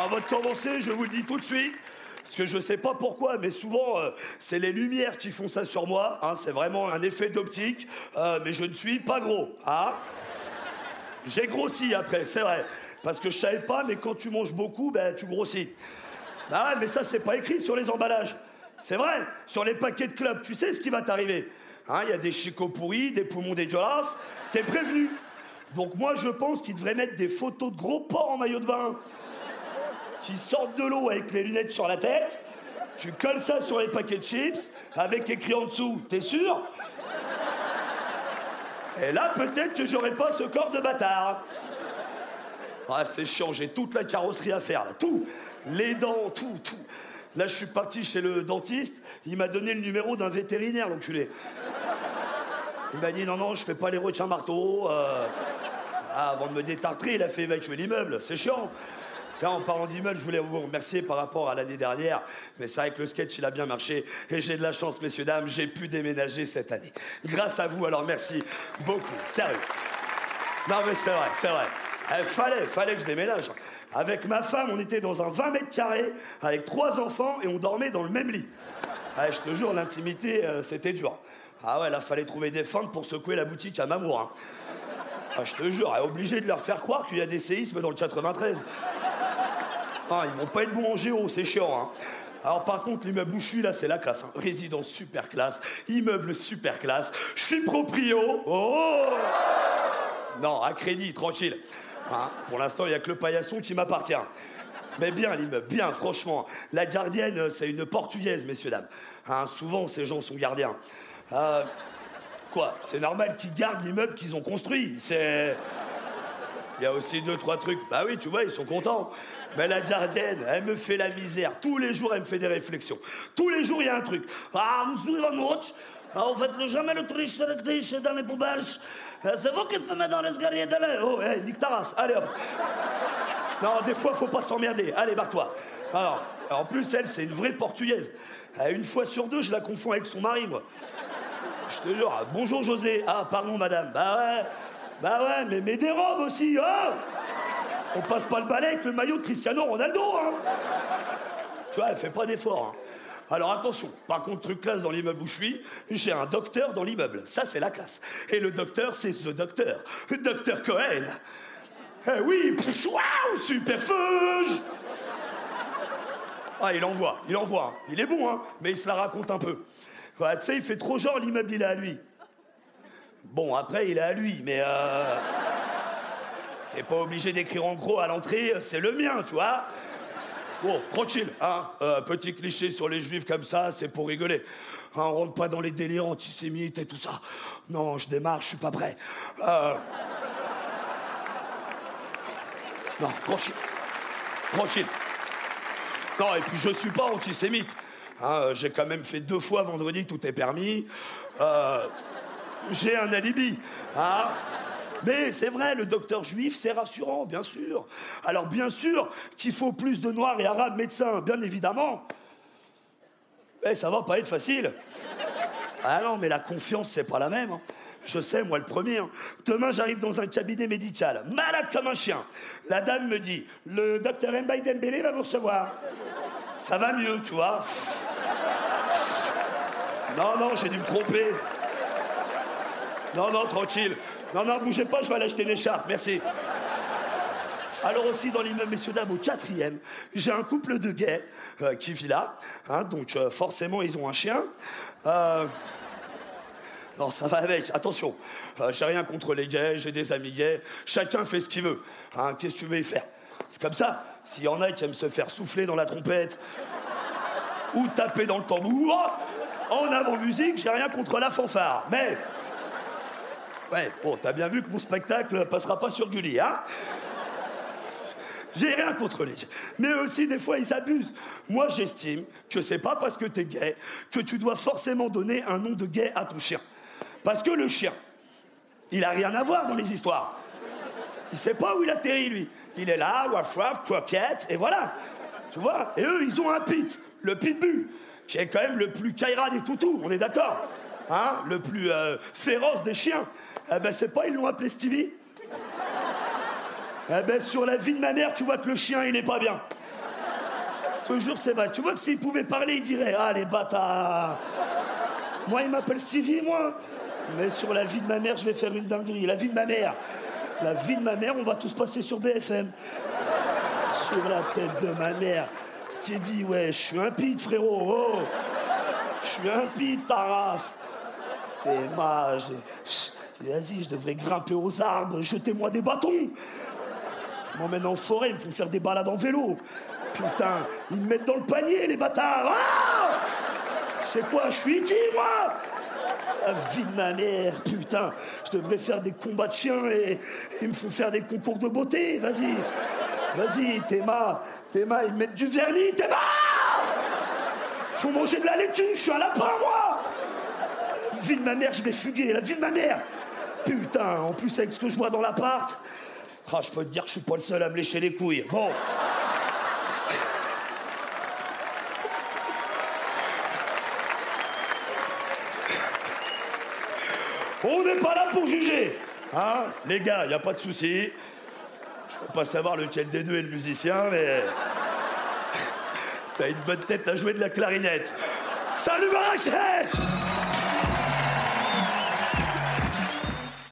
avant de commencer, je vous le dis tout de suite, parce que je sais pas pourquoi, mais souvent, euh, c'est les lumières qui font ça sur moi. hein, c'est vraiment un effet d'optique. euh, mais je ne suis pas gros. Hein J'ai grossi après, c'est vrai. Parce que je savais pas, mais quand tu manges beaucoup, ben, tu grossis. Ah mais ça, c'est pas écrit sur les emballages. C'est vrai, sur les paquets de clubs, tu sais ce qui va t'arriver. Hein, Il y a des chicots pourris, des poumons dégueulasses. T'es prévenu. Donc moi, je pense qu'ils devraient mettre des photos de gros porcs en maillot de bain qui sortent de l'eau avec les lunettes sur la tête. Tu colles ça sur les paquets de chips avec écrit en dessous. T'es sûr? Et là, peut-être que j'aurais pas ce corps de bâtard. Ah, c'est chiant, j'ai toute la carrosserie à faire, là. Tout. Les dents, tout, tout. Là, je suis parti chez le dentiste. Il m'a donné le numéro d'un vétérinaire, l'enculé. Il m'a dit non, non, je fais pas les retiens marteau. euh. Ah, avant de me détartrer, il a fait évacuer l'immeuble. C'est chiant. En parlant d'immeuble, je voulais vous remercier par rapport à l'année dernière. Mais c'est vrai que le sketch, il a bien marché. Et j'ai de la chance, messieurs, dames, j'ai pu déménager cette année. Grâce à vous, alors merci beaucoup. Sérieux. Non, mais c'est vrai, c'est vrai. Il fallait, fallait que je déménage. Avec ma femme, on était dans un 20 mètres carrés, avec trois enfants, et on dormait dans le même lit. Ah, je te jure, l'intimité, euh, c'était dur. Ah ouais, là, fallait trouver des fentes pour secouer la boutique à Mamour. hein. Ah, je te jure, est obligé de leur faire croire qu'il y a des séismes dans le 93. Ah, ils vont pas être bons en géo, c'est chiant. Hein. Alors par contre, l'immeuble où je suis là, c'est la classe. hein. Résidence super classe, immeuble super classe. Je suis proprio. Oh Non, à crédit, tranquille. Hein, pour l'instant, il n'y a que le paillasson qui m'appartient. Mais bien l'immeuble, bien, franchement. La gardienne, euh, c'est une portugaise, messieurs, dames. Souvent, ces gens sont gardiens. Euh, quoi C'est normal qu'ils gardent l'immeuble qu'ils ont construit. C'est. Il y a aussi deux, trois trucs. Bah oui, tu vois, ils sont contents. Mais la gardienne, elle me fait la misère. Tous les jours, elle me fait des réflexions. Tous les jours, il y a un truc. Ah, Ranoch, en fait, le jamais le triche dans les poubelles. Euh, C'est vous qui fumez dans l'escalier de l'air. Oh, hey, nique. Allez, hop. Non, des fois, faut pas s'emmerder. Allez, barre-toi. Alors, en plus, elle, c'est une vraie portugaise. Euh, Une fois sur deux, je la confonds avec son mari, moi. Je te jure, ah, bonjour José. Ah, pardon madame. Bah ouais. Bah ouais, mais mets des robes aussi, hein On passe pas le balai avec le maillot de Cristiano Ronaldo, hein Tu vois, elle fait pas d'effort. hein. Alors attention, par contre, truc classe dans l'immeuble où je suis, j'ai un docteur dans l'immeuble. Ça, c'est la classe. Et le docteur, c'est The Docteur. Docteur Cohen. Eh oui, pff, feuge Ah, il envoie, il envoie. hein. Il est bon, hein, mais il se la raconte un peu. Tu sais, il fait trop genre l'immeuble, il est à lui. Bon, après, il est à lui, mais euh... T'es pas obligé d'écrire en gros à l'entrée, c'est le mien, tu vois. Bon, tranquille, hein. euh, petit cliché sur les juifs comme ça, c'est pour rigoler. Hein, on rentre pas dans les délires antisémites et tout ça. Non, je démarre, je suis pas prêt. Euh... Non, tranquille. Tranquille. Non, et puis je suis pas antisémite. Hein, j'ai quand même fait deux fois vendredi, tout est permis. Euh, j'ai un alibi. Hein mais c'est vrai, le docteur juif, c'est rassurant, bien sûr. Alors bien sûr qu'il faut plus de noirs et arabes médecins, bien évidemment. Mais ça va pas être facile. Ah non, mais la confiance, c'est pas la même. hein. Je sais, moi le premier. hein. Demain, j'arrive dans un cabinet médical, malade comme un chien. La dame me dit, le docteur Mbaye Dembélé va vous recevoir. Ça va mieux, tu vois. Non, non, j'ai dû me tromper. Non, non, tranquille. Non, non, bougez pas, je vais aller acheter une écharpe, merci. Alors aussi dans l'immeuble, messieurs, dames, au quatrième, j'ai un couple de gays euh, qui vit là. hein, donc euh, forcément, ils ont un chien. Euh, Non, ça va avec, attention. J'ai rien contre les gays, j'ai des amis gays. Chacun fait ce qu'il veut. Hein, Qu'est-ce que tu veux y faire? C'est comme ça. S'il y en a qui aiment se faire souffler dans la trompette ou taper dans le tambour, en avant musique, j'ai rien contre la fanfare. Mais Bon, t'as bien vu que mon spectacle passera pas sur Gulli, hein J'ai rien contre les gays. Mais aussi, des fois, ils abusent. Moi, j'estime que c'est pas parce que t'es gay que tu dois forcément donner un nom de gay à ton chien. Parce que le chien, il a rien à voir dans les histoires. Il sait pas où il atterrit, lui. Il est là, waf waf, croquette, et voilà. Tu vois? Et eux, ils ont un pit, le pitbull, qui est quand même le plus caïra des toutous, on est d'accord Hein? Le plus euh, féroce des chiens. Eh ben, c'est pas, ils l'ont appelé Stevie Eh ben, sur la vie de ma mère, tu vois que le chien, il est pas bien. te jure, c'est vrai. Tu vois que s'il pouvait parler, il dirait Ah, les bâtards Moi, il m'appelle Stevie, moi. Mais sur la vie de ma mère, je vais faire une dinguerie. La vie de ma mère. La vie de ma mère, on va tous passer sur BFM. Sur la tête de ma mère. Stevie, ouais, je suis un pit, frérot. Oh. Je suis un pit, ta race. T'es mage. Vas-y, je devrais grimper aux arbres, jetez-moi des bâtons. Ils m'emmènent en forêt, ils me font faire des balades en vélo. Putain, ils me mettent dans le panier, les bâtards. Ah Je sais quoi, je suis ici, moi La vie de ma mère, putain. Je devrais faire des combats de chiens et ils me font faire des concours de beauté. Vas-y. Vas-y, Théma. Théma, ils me mettent du vernis, Théma Faut manger de la laitue, je suis un lapin, moi La vie de ma mère, je vais fuguer, la vie de ma mère Putain, en plus avec ce que je vois dans l'appart, ah, je peux te dire que je suis pas le seul à me lécher les couilles. Bon. On n'est pas là pour juger. Hein Les gars, y a pas de souci. Je peux pas savoir lequel des deux est le musicien, mais. T'as une bonne tête à jouer de la clarinette. Salut Marrakech